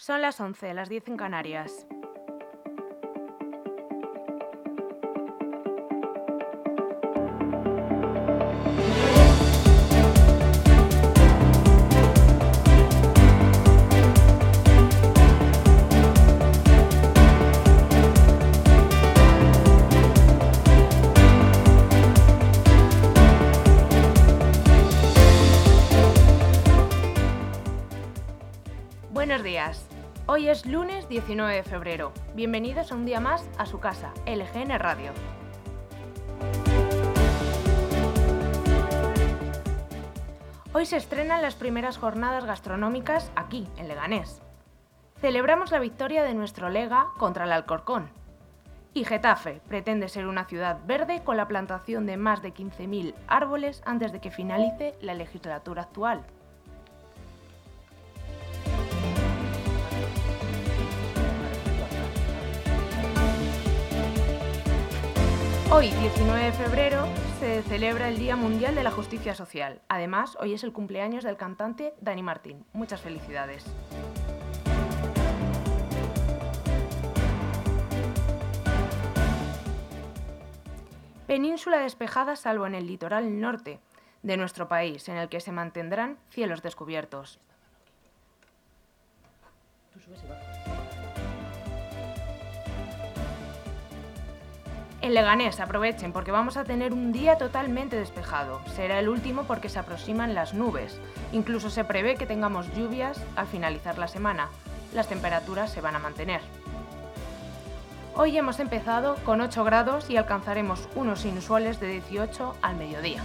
Son las 11, las 10 en Canarias. Buenos días. Hoy es lunes 19 de febrero. Bienvenidos a un día más a su casa, LGN Radio. Hoy se estrenan las primeras jornadas gastronómicas aquí, en Leganés. Celebramos la victoria de nuestro Lega contra el Alcorcón. Y Getafe pretende ser una ciudad verde con la plantación de más de 15.000 árboles antes de que finalice la legislatura actual. Hoy, 19 de febrero, se celebra el Día Mundial de la Justicia Social. Además, hoy es el cumpleaños del cantante Dani Martín. Muchas felicidades. Península despejada salvo en el litoral norte de nuestro país, en el que se mantendrán cielos descubiertos. En Leganés, aprovechen porque vamos a tener un día totalmente despejado. Será el último porque se aproximan las nubes. Incluso se prevé que tengamos lluvias al finalizar la semana. Las temperaturas se van a mantener. Hoy hemos empezado con 8 grados y alcanzaremos unos inusuales de 18 al mediodía.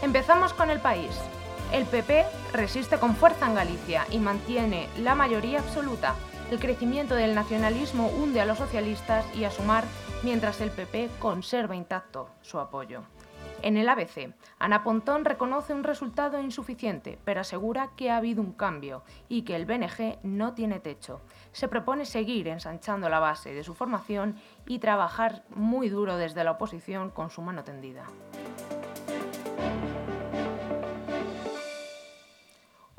Empezamos con el país. El PP resiste con fuerza en Galicia y mantiene la mayoría absoluta. El crecimiento del nacionalismo hunde a los socialistas y a Sumar, mientras el PP conserva intacto su apoyo. En el ABC, Ana Pontón reconoce un resultado insuficiente, pero asegura que ha habido un cambio y que el BNG no tiene techo. Se propone seguir ensanchando la base de su formación y trabajar muy duro desde la oposición con su mano tendida.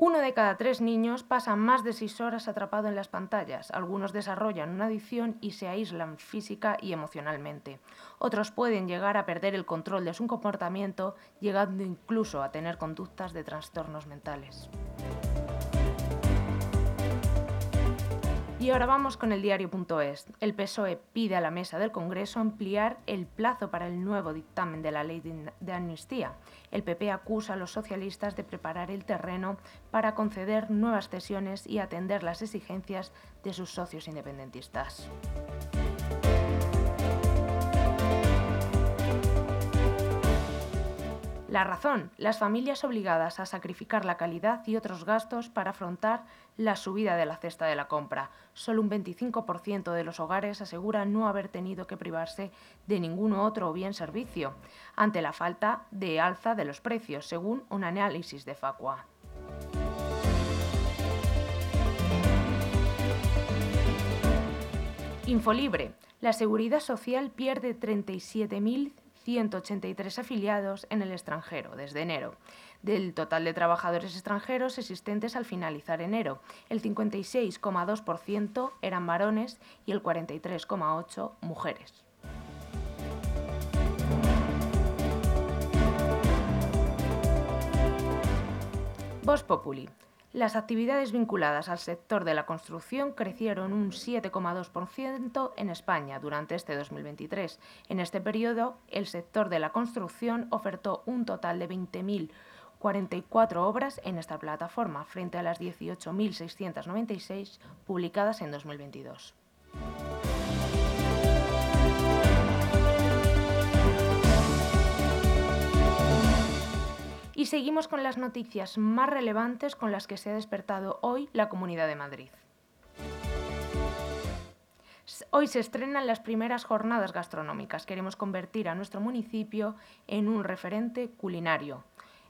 Uno de cada tres niños pasa más de seis horas atrapado en las pantallas. Algunos desarrollan una adicción y se aíslan física y emocionalmente. Otros pueden llegar a perder el control de su comportamiento, llegando incluso a tener conductas de trastornos mentales. Y ahora vamos con el diario.es. El PSOE pide a la mesa del Congreso ampliar el plazo para el nuevo dictamen de la ley de amnistía. El PP acusa a los socialistas de preparar el terreno para conceder nuevas cesiones y atender las exigencias de sus socios independentistas. La razón, las familias obligadas a sacrificar la calidad y otros gastos para afrontar la subida de la cesta de la compra. Solo un 25% de los hogares asegura no haber tenido que privarse de ningún otro bien servicio, ante la falta de alza de los precios, según un análisis de Facua. Infolibre. La Seguridad Social pierde 37.000 183 afiliados en el extranjero desde enero. Del total de trabajadores extranjeros existentes al finalizar enero, el 56,2% eran varones y el 43,8% mujeres. Voz Populi. Las actividades vinculadas al sector de la construcción crecieron un 7,2% en España durante este 2023. En este periodo, el sector de la construcción ofertó un total de 20.044 obras en esta plataforma, frente a las 18.696 publicadas en 2022. Seguimos con las noticias más relevantes con las que se ha despertado hoy la Comunidad de Madrid. Hoy se estrenan las primeras jornadas gastronómicas. Queremos convertir a nuestro municipio en un referente culinario.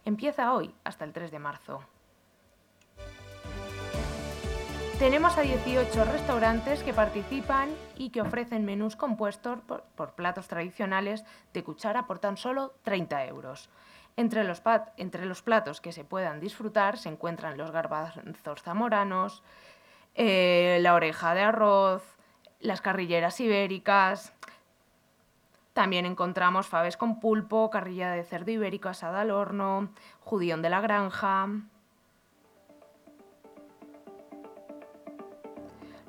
Empieza hoy hasta el 3 de marzo. Tenemos a 18 restaurantes que participan y que ofrecen menús compuestos por, platos tradicionales de cuchara por tan solo 30 euros. Entre los, platos que se puedan disfrutar se encuentran los garbanzos zamoranos, eh, la oreja de arroz, las carrilleras ibéricas. También encontramos faves con pulpo, carrilla de cerdo ibérico asada al horno, judión de la granja.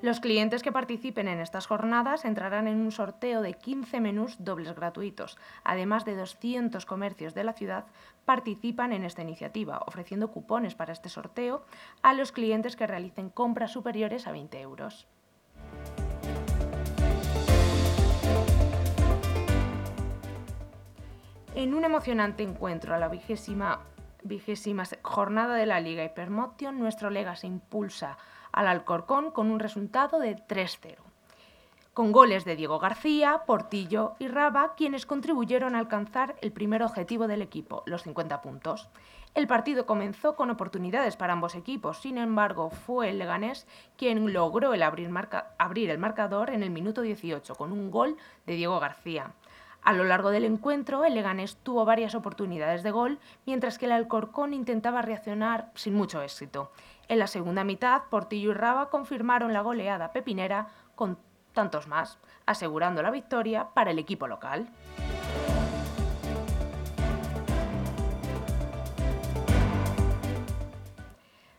Los clientes que participen en estas jornadas entrarán en un sorteo de 15 menús dobles gratuitos. Además de 200 comercios de la ciudad participan en esta iniciativa, ofreciendo cupones para este sorteo a los clientes que realicen compras superiores a 20 euros. En un emocionante encuentro a la vigésima, vigésima jornada de la Liga Hypermotion, nuestro Lega se impulsa al Alcorcón con un resultado de 3-0, con goles de Diego García, Portillo y Raba, quienes contribuyeron a alcanzar el primer objetivo del equipo, los 50 puntos. El partido comenzó con oportunidades para ambos equipos, sin embargo fue el Leganés quien logró el abrir, abrir el marcador en el minuto 18 con un gol de Diego García. A lo largo del encuentro, el Leganés tuvo varias oportunidades de gol, mientras que el Alcorcón intentaba reaccionar sin mucho éxito. En la segunda mitad, Portillo y Raba confirmaron la goleada pepinera con tantos más, asegurando la victoria para el equipo local.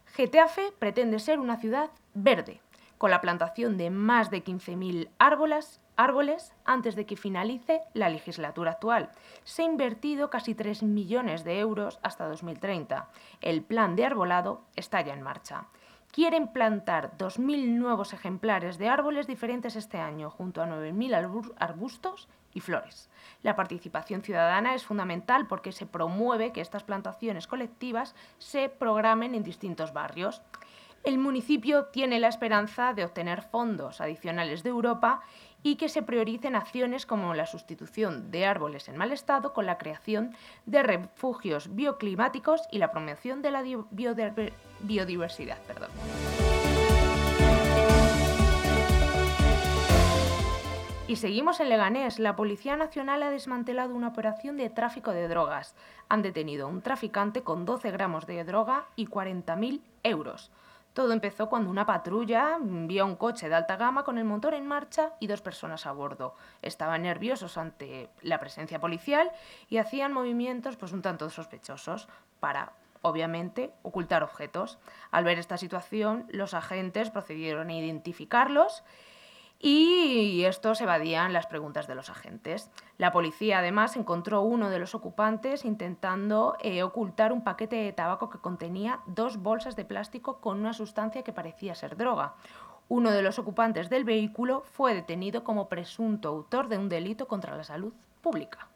Getafe pretende ser una ciudad verde, con la plantación de más de 15.000 árboles, árboles antes de que finalice la legislatura actual. Se ha invertido casi 3 millones de euros hasta 2030. El plan de arbolado está ya en marcha. Quieren plantar 2.000 nuevos ejemplares de árboles diferentes este año, junto a 9.000 arbustos y flores. La participación ciudadana es fundamental porque se promueve que estas plantaciones colectivas se programen en distintos barrios. El municipio tiene la esperanza de obtener fondos adicionales de Europa y que se prioricen acciones como la sustitución de árboles en mal estado con la creación de refugios bioclimáticos y la promoción de la biodiversidad. Y seguimos en Leganés. La Policía Nacional ha desmantelado una operación de tráfico de drogas. Han detenido a un traficante con 12 gramos de droga y 40.000 euros. Todo empezó cuando una patrulla vio un coche de alta gama con el motor en marcha y dos personas a bordo. Estaban nerviosos ante la presencia policial y hacían movimientos pues un tanto sospechosos para obviamente ocultar objetos. Al ver esta situación, los agentes procedieron a identificarlos y estos evadían las preguntas de los agentes. La policía además encontró uno de los ocupantes intentando eh, ocultar un paquete de tabaco que contenía dos bolsas de plástico con una sustancia que parecía ser droga. Uno de los ocupantes del vehículo fue detenido como presunto autor de un delito contra la salud pública.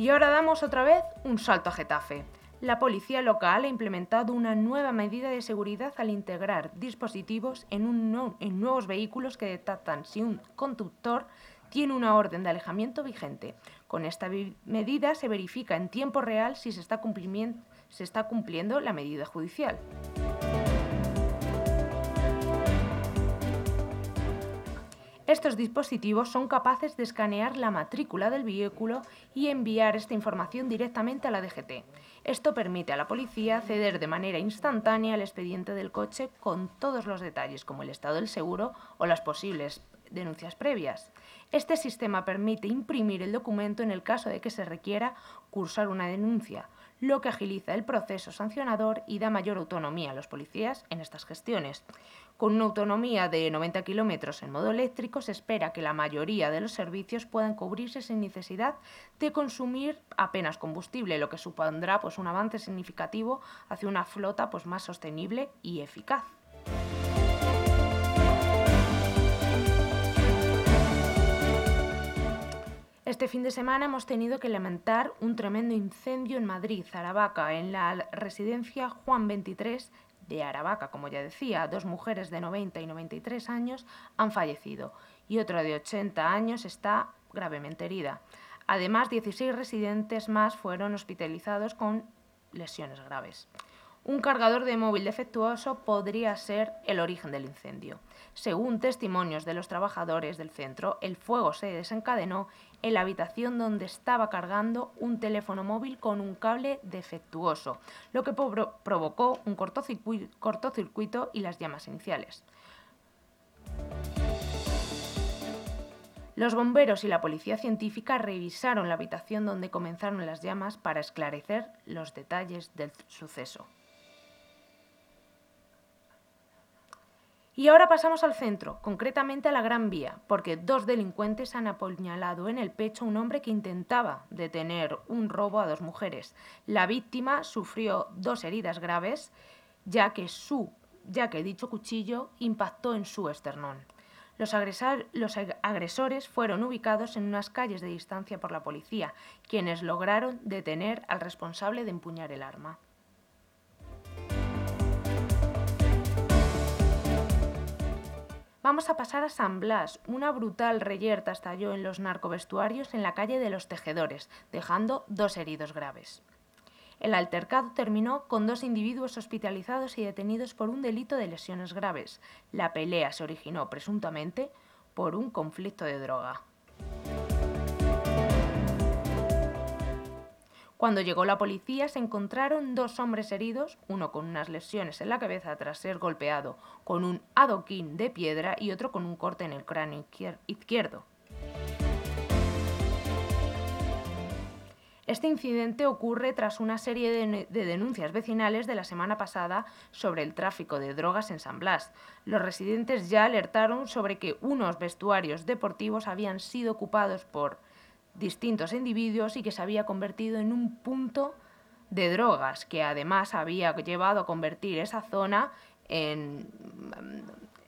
Y ahora damos otra vez un salto a Getafe. La policía local ha implementado una nueva medida de seguridad al integrar dispositivos en, nuevos vehículos que detectan si un conductor tiene una orden de alejamiento vigente. Con esta medida se verifica en tiempo real si se está cumpliendo la medida judicial. Estos dispositivos son capaces de escanear la matrícula del vehículo y enviar esta información directamente a la DGT. Esto permite a la policía acceder de manera instantánea al expediente del coche con todos los detalles, como el estado del seguro o las posibles denuncias previas. Este sistema permite imprimir el documento en el caso de que se requiera cursar una denuncia, lo que agiliza el proceso sancionador y da mayor autonomía a los policías en estas gestiones. Con una autonomía de 90 kilómetros en modo eléctrico, se espera que la mayoría de los servicios puedan cubrirse sin necesidad de consumir apenas combustible, lo que supondrá pues, un avance significativo hacia una flota pues, más sostenible y eficaz. Este fin de semana hemos tenido que lamentar un tremendo incendio en Madrid, Aravaca, en la residencia Juan 23 de Aravaca, como ya decía, dos mujeres de 90 y 93 años han fallecido y otra de 80 años está gravemente herida. Además, 16 residentes más fueron hospitalizados con lesiones graves. Un cargador de móvil defectuoso podría ser el origen del incendio. Según testimonios de los trabajadores del centro, el fuego se desencadenó en la habitación donde estaba cargando un teléfono móvil con un cable defectuoso, lo que provocó un cortocircuito y las llamas iniciales. Los bomberos y la policía científica revisaron la habitación donde comenzaron las llamas para esclarecer los detalles del suceso. Y ahora pasamos al centro, concretamente a la Gran Vía, porque dos delincuentes han apuñalado en el pecho a un hombre que intentaba detener un robo a dos mujeres. La víctima sufrió dos heridas graves, ya que, su, ya que dicho cuchillo impactó en su esternón. Los, agresores fueron ubicados en unas calles de distancia por la policía, quienes lograron detener al responsable de empuñar el arma. Vamos a pasar a San Blas. Una brutal reyerta estalló en los narcovestuarios en la calle de los Tejedores, dejando dos heridos graves. El altercado terminó con dos individuos hospitalizados y detenidos por un delito de lesiones graves. La pelea se originó presuntamente por un conflicto de droga. Cuando llegó la policía se encontraron dos hombres heridos, uno con unas lesiones en la cabeza tras ser golpeado con un adoquín de piedra y otro con un corte en el cráneo izquierdo. Este incidente ocurre tras una serie de, denuncias vecinales de la semana pasada sobre el tráfico de drogas en San Blas. Los residentes ya alertaron sobre que unos vestuarios deportivos habían sido ocupados por distintos individuos y que se había convertido en un punto de drogas, que además había llevado a convertir esa zona en,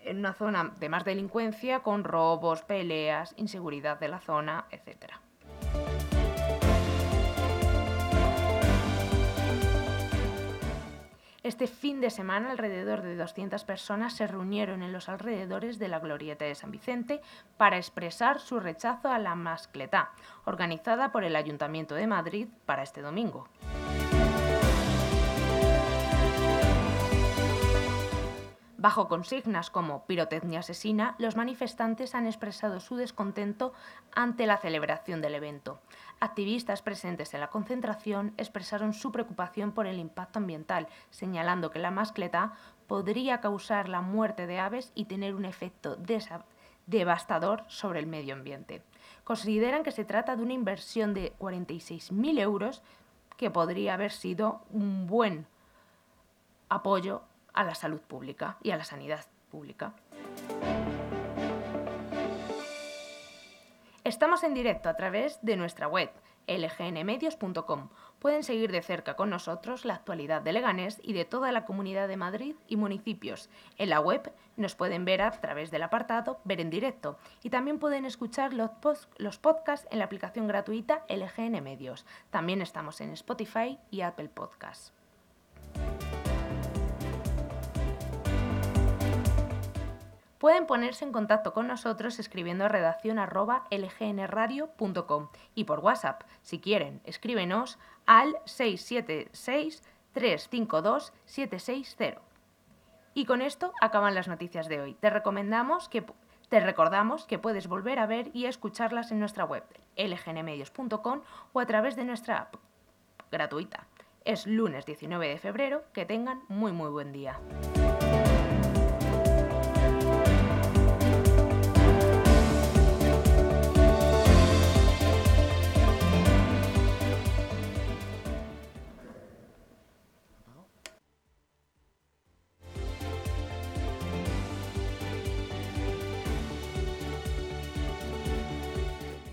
una zona de más delincuencia con robos, peleas, inseguridad de la zona, etcétera. Este fin de semana alrededor de 200 personas se reunieron en los alrededores de la Glorieta de San Vicente para expresar su rechazo a la mascletá, organizada por el Ayuntamiento de Madrid para este domingo. Bajo consignas como pirotecnia asesina, los manifestantes han expresado su descontento ante la celebración del evento. Activistas presentes en la concentración expresaron su preocupación por el impacto ambiental, señalando que la mascleta podría causar la muerte de aves y tener un efecto devastador sobre el medio ambiente. Consideran que se trata de una inversión de 46.000 euros que podría haber sido un buen apoyo a la salud pública y a la sanidad pública. Estamos en directo a través de nuestra web lgnmedios.com. Pueden seguir de cerca con nosotros la actualidad de Leganés y de toda la comunidad de Madrid y municipios. En la web nos pueden ver a través del apartado Ver en directo y también pueden escuchar los, podcasts en la aplicación gratuita LGN Medios. También estamos en Spotify y Apple Podcasts. Pueden ponerse en contacto con nosotros escribiendo a redacción y por WhatsApp, si quieren, escríbenos al 676-352-760. Y con esto acaban las noticias de hoy. Te recomendamos que te recordamos que puedes volver a ver y escucharlas en nuestra web lgnmedios.com o a través de nuestra app gratuita. Es lunes 19 de febrero, que tengan muy muy buen día.